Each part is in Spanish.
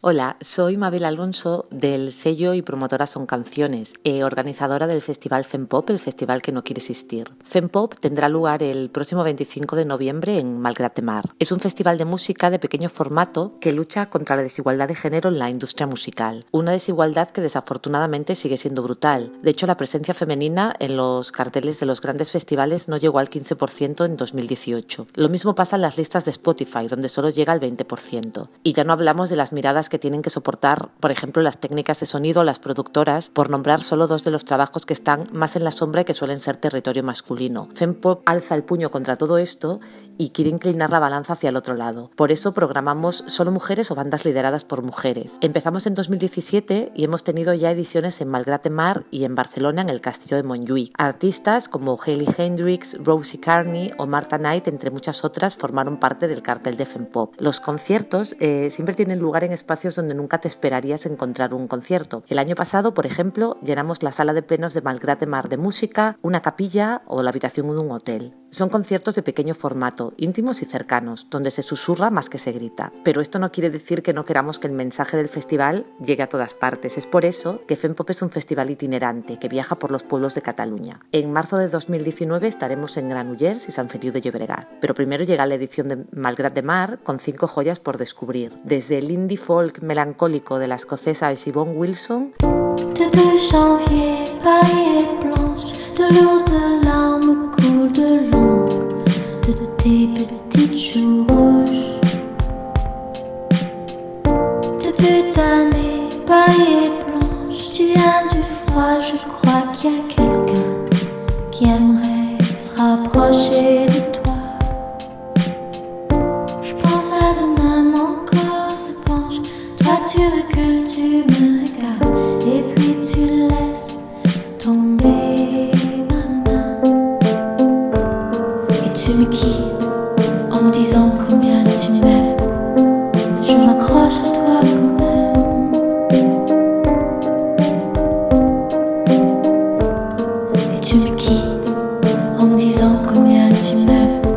Hola, soy Mabel Alonso del sello y promotora Son Canciones, eh, organizadora del festival FemPop, el festival que no quiere existir. FemPop tendrá lugar el próximo 25 de noviembre en Malgrat de Mar. Es un festival de música de pequeño formato que lucha contra la desigualdad de género en la industria musical. Una desigualdad que desafortunadamente sigue siendo brutal. De hecho, la presencia femenina en los carteles de los grandes festivales no llegó al 15% en 2018. Lo mismo pasa en las listas de Spotify, donde solo llega al 20%. Y ya no hablamos de las miradas que tienen que soportar, por ejemplo, las técnicas de sonido, las productoras, por nombrar solo dos de los trabajos que están más en la sombra y que suelen ser territorio masculino. Fempop alza el puño contra todo esto y quiere inclinar la balanza hacia el otro lado. Por eso programamos solo mujeres o bandas lideradas por mujeres. Empezamos en 2017 y hemos tenido ya ediciones en Malgrat Mar y en Barcelona en el Castillo de Montjuïc. Artistas como Hayley Hendrix, Rosie Carney o Martha Knight, entre muchas otras, formaron parte del cartel de Fempop. Los conciertos eh, siempre tienen lugar en espacios donde nunca te esperarías encontrar un concierto. El año pasado, por ejemplo, llenamos la sala de plenos de Malgrat Mar de música, una capilla o la habitación de un hotel. Son conciertos de pequeño formato, íntimos y cercanos, donde se susurra más que se grita. Pero esto no quiere decir que no queramos que el mensaje del festival llegue a todas partes. Es por eso que FEMPOP es un festival itinerante que viaja por los pueblos de Cataluña. En marzo de 2019 estaremos en Granollers y San Feliu de Llobregat. Pero primero llega la edición de Malgrat de Mar con cinco joyas por descubrir. Desde el indie folk melancólico de la escocesa Siobhan Wilson. Depuis ta népai et blanche. Tu viens du froid, je crois qu'il y a quelqu'un Qui aimerait se rapprocher de toi. Je pense à ton maman quand se penche. Toi tu veux que tu me regardes. step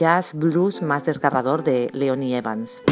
jazz blues más desgarrador de Leonie Evans.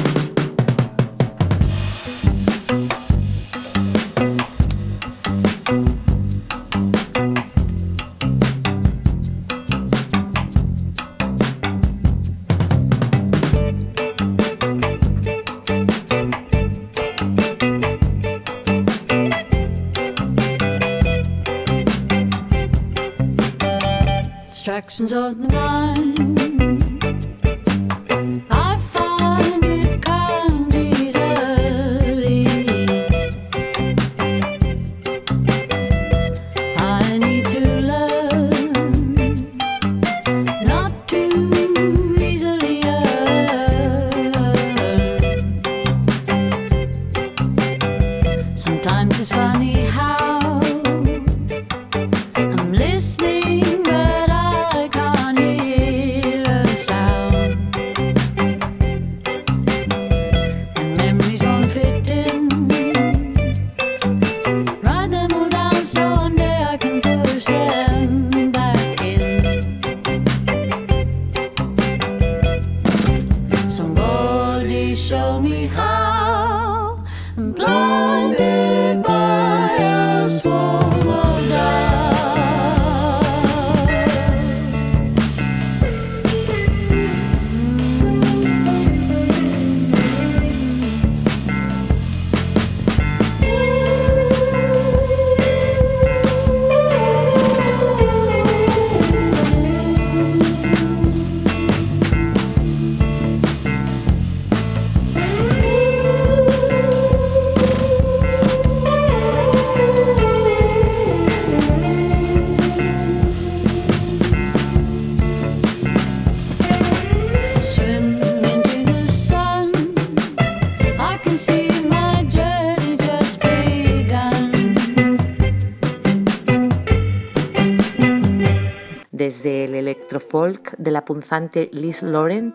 electrofolk de la punzante Liz Laurent.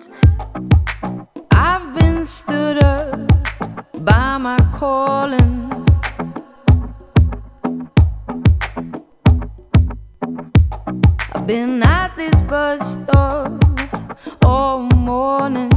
I've been stood up by my calling. I've been at this bus stop all morning.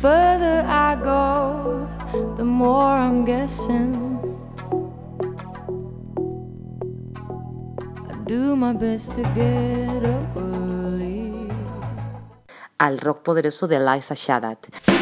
further I go, the more I'm guessing. I do my best to get up early. Al rock poderoso de Eliza Shadat.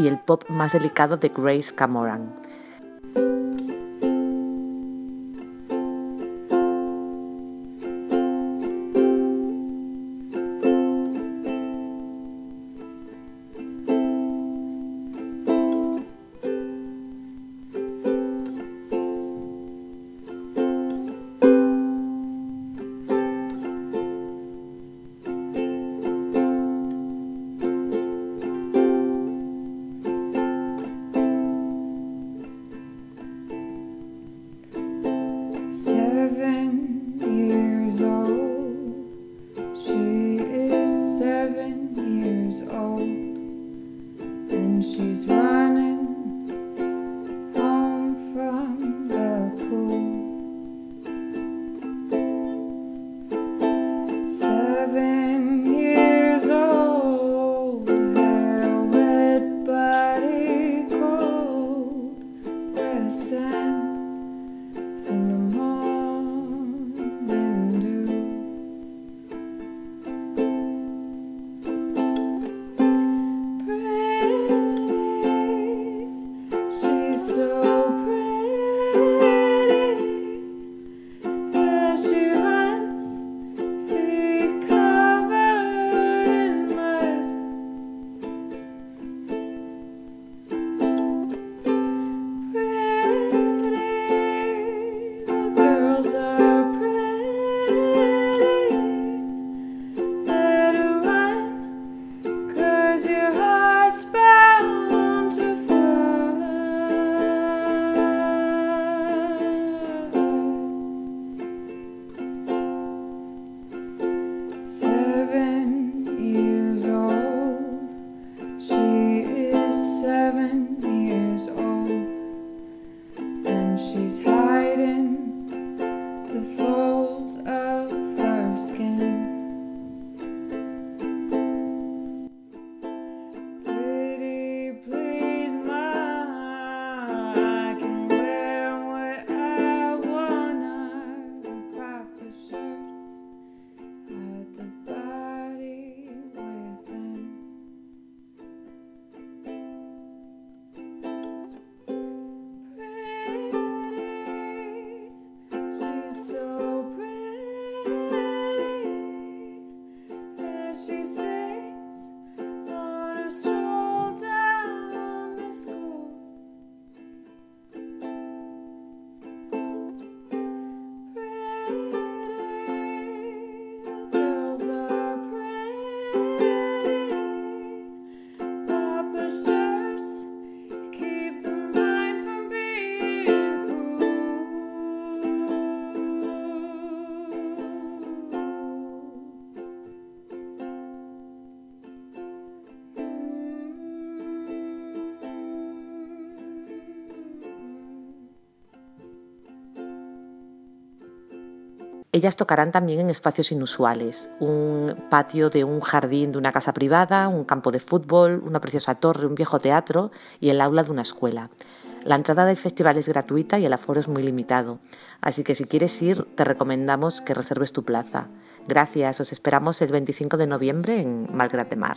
Y el pop más delicado de Grace Camoran. Ellas tocarán también en espacios inusuales, un patio de un jardín de una casa privada, un campo de fútbol, una preciosa torre, un viejo teatro y el aula de una escuela. La entrada del festival es gratuita y el aforo es muy limitado, así que si quieres ir te recomendamos que reserves tu plaza. Gracias, os esperamos el 25 de noviembre en Malgrat de Mar.